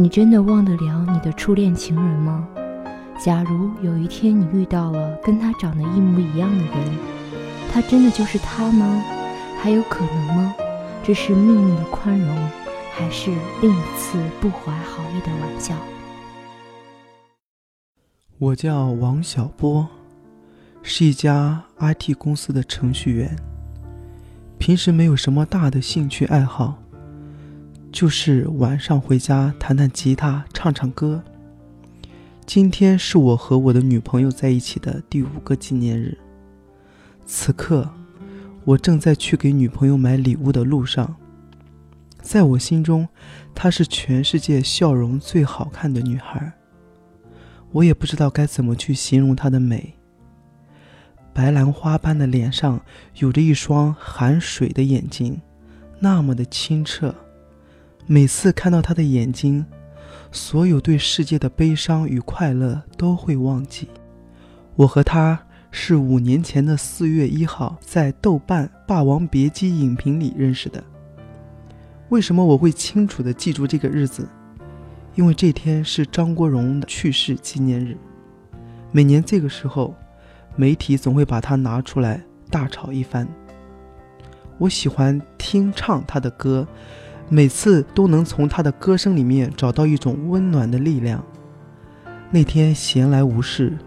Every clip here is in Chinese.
你真的忘得了你的初恋情人吗？假如有一天你遇到了跟他长得一模一样的人，他真的就是他吗？还有可能吗？这是命运的宽容，还是另一次不怀好意的玩笑？我叫王小波，是一家 IT 公司的程序员。平时没有什么大的兴趣爱好，就是晚上回家弹弹吉他、唱唱歌。今天是我和我的女朋友在一起的第五个纪念日。此刻，我正在去给女朋友买礼物的路上。在我心中，她是全世界笑容最好看的女孩。我也不知道该怎么去形容她的美。白兰花般的脸上有着一双含水的眼睛，那么的清澈。每次看到他的眼睛，所有对世界的悲伤与快乐都会忘记。我和他是五年前的四月一号在豆瓣《霸王别姬》影评里认识的。为什么我会清楚地记住这个日子？因为这天是张国荣的去世纪念日，每年这个时候，媒体总会把他拿出来大吵一番。我喜欢听唱他的歌，每次都能从他的歌声里面找到一种温暖的力量。那天闲来无事，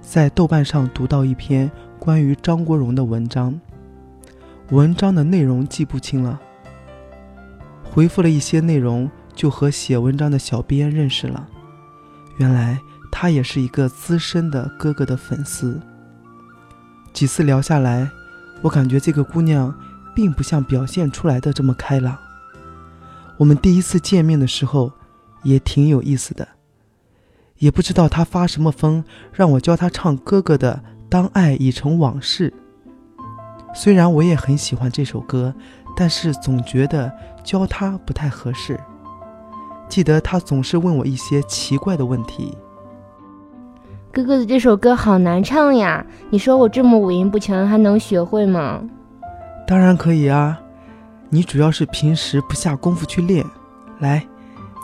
在豆瓣上读到一篇关于张国荣的文章，文章的内容记不清了，回复了一些内容。就和写文章的小编认识了，原来他也是一个资深的哥哥的粉丝。几次聊下来，我感觉这个姑娘并不像表现出来的这么开朗。我们第一次见面的时候也挺有意思的，也不知道他发什么疯，让我教他唱哥哥的《当爱已成往事》。虽然我也很喜欢这首歌，但是总觉得教他不太合适。记得他总是问我一些奇怪的问题。哥哥的这首歌好难唱呀，你说我这么五音不全，还能学会吗？当然可以啊，你主要是平时不下功夫去练。来，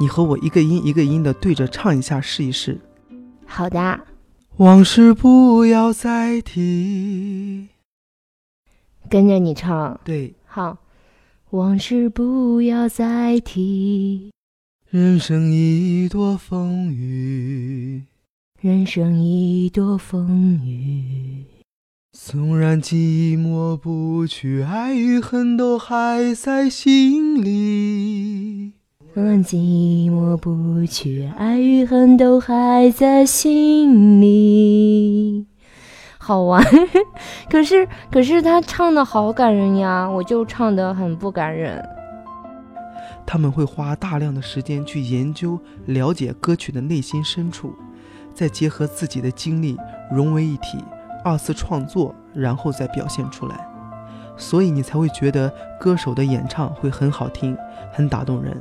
你和我一个音一个音的对着唱一下，试一试。好的。往事不要再提。跟着你唱。对。好。往事不要再提。人生已多风雨，人生已多风雨。纵然寂寞不去，爱与恨都还在心里。纵然寂寞不去，爱与恨都还在心里。好玩，可是可是他唱的好感人呀，我就唱的很不感人。他们会花大量的时间去研究、了解歌曲的内心深处，再结合自己的经历融为一体，二次创作，然后再表现出来。所以你才会觉得歌手的演唱会很好听，很打动人。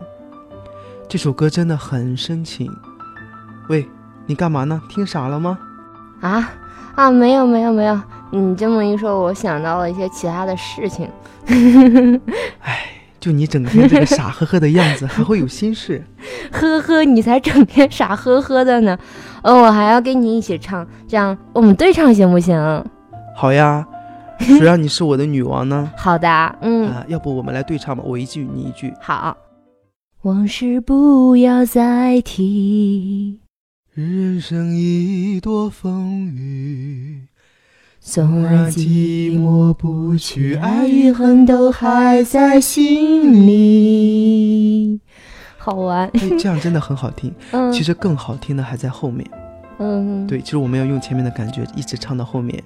这首歌真的很深情。喂，你干嘛呢？听傻了吗？啊啊，没有没有没有。你这么一说，我想到了一些其他的事情。哎。就你整天这个傻呵呵的样子，还会有心事？呵呵，你才整天傻呵呵的呢。哦，我还要跟你一起唱，这样我们对唱行不行？好呀，谁让你是我的女王呢？好的，嗯，要不我们来对唱吧，我一句你一句。好。往事不要再提，人生已多风雨。纵然寂寞不去，爱与恨都还在心里。好玩，这样真的很好听。嗯，其实更好听的还在后面。嗯，对，其实我们要用前面的感觉一直唱到后面。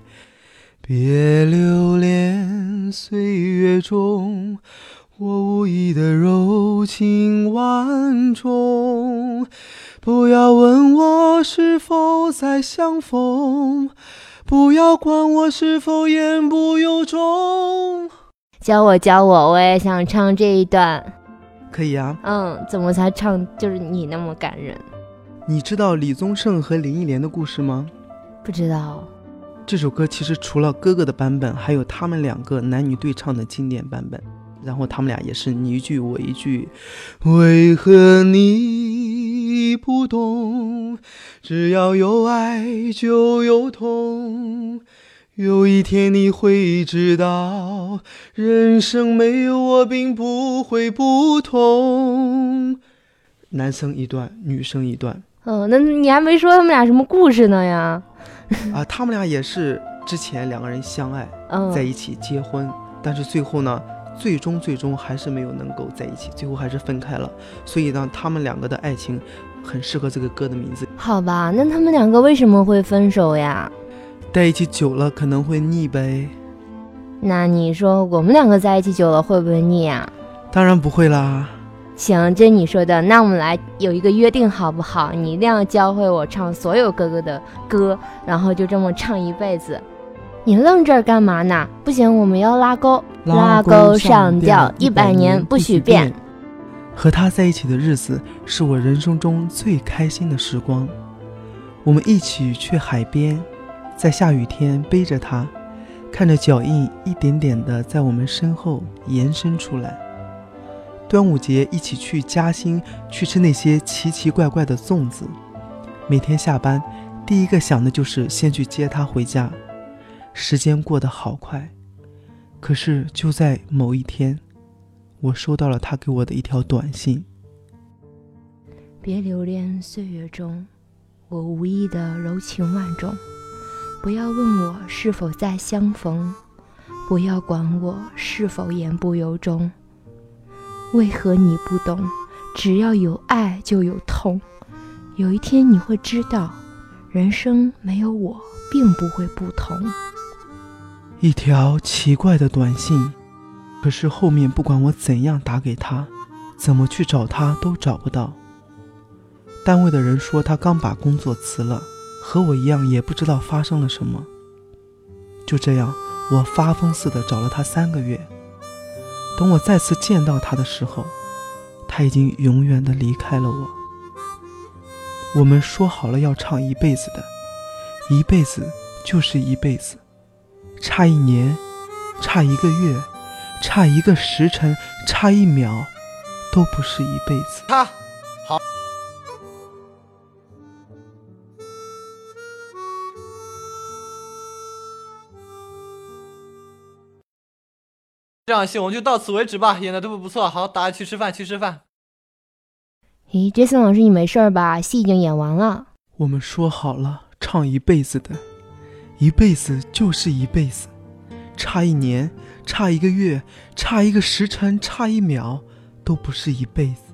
别留恋岁月中我无意的柔情万种，不要问我是否再相逢。不要管我是否言不由衷。教我教我，我也想唱这一段。可以啊。嗯，怎么才唱就是你那么感人？你知道李宗盛和林忆莲的故事吗？不知道。这首歌其实除了哥哥的版本，还有他们两个男女对唱的经典版本。然后他们俩也是你一句我一句。为何你？已不懂，只要有爱就有痛。有一天你会知道，人生没有我并不会不同。男生一段，女生一段。哦，那你还没说他们俩什么故事呢呀？啊，他们俩也是之前两个人相爱，嗯，在一起结婚，但是最后呢，最终最终还是没有能够在一起，最后还是分开了。所以呢，他们两个的爱情很适合这个歌的名字。好吧，那他们两个为什么会分手呀？在一起久了可能会腻呗。那你说我们两个在一起久了会不会腻啊？当然不会啦。行，这你说的。那我们来有一个约定好不好？你一定要教会我唱所有哥哥的歌，然后就这么唱一辈子。你愣这儿干嘛呢？不行，我们要拉钩，拉钩上吊，一百年不许变。和他在一起的日子是我人生中最开心的时光。我们一起去海边。在下雨天背着他，看着脚印一点点的在我们身后延伸出来。端午节一起去嘉兴去吃那些奇奇怪怪的粽子。每天下班，第一个想的就是先去接他回家。时间过得好快，可是就在某一天，我收到了他给我的一条短信：别留恋岁月中，我无意的柔情万种。不要问我是否再相逢，不要管我是否言不由衷。为何你不懂？只要有爱就有痛。有一天你会知道，人生没有我并不会不同。一条奇怪的短信，可是后面不管我怎样打给他，怎么去找他都找不到。单位的人说他刚把工作辞了。和我一样，也不知道发生了什么。就这样，我发疯似的找了他三个月。等我再次见到他的时候，他已经永远的离开了我。我们说好了要唱一辈子的，一辈子就是一辈子，差一年，差一个月，差一个时辰，差一秒，都不是一辈子。他好。这场戏我们就到此为止吧，演的都不错，好，大家去吃饭，去吃饭。咦，杰森老师，你没事吧？戏已经演完了。我们说好了唱一辈子的，一辈子就是一辈子，差一年，差一个月，差一个时辰，差一秒，都不是一辈子。